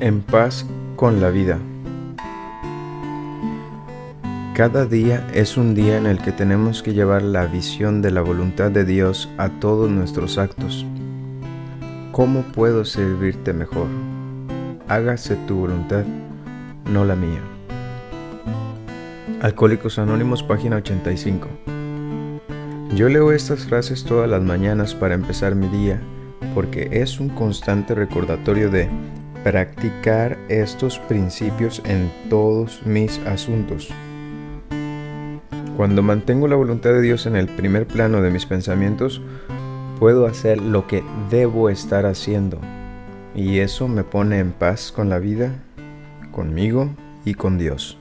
En paz con la vida. Cada día es un día en el que tenemos que llevar la visión de la voluntad de Dios a todos nuestros actos. ¿Cómo puedo servirte mejor? Hágase tu voluntad, no la mía. Alcohólicos Anónimos, página 85. Yo leo estas frases todas las mañanas para empezar mi día porque es un constante recordatorio de practicar estos principios en todos mis asuntos. Cuando mantengo la voluntad de Dios en el primer plano de mis pensamientos, puedo hacer lo que debo estar haciendo. Y eso me pone en paz con la vida, conmigo y con Dios.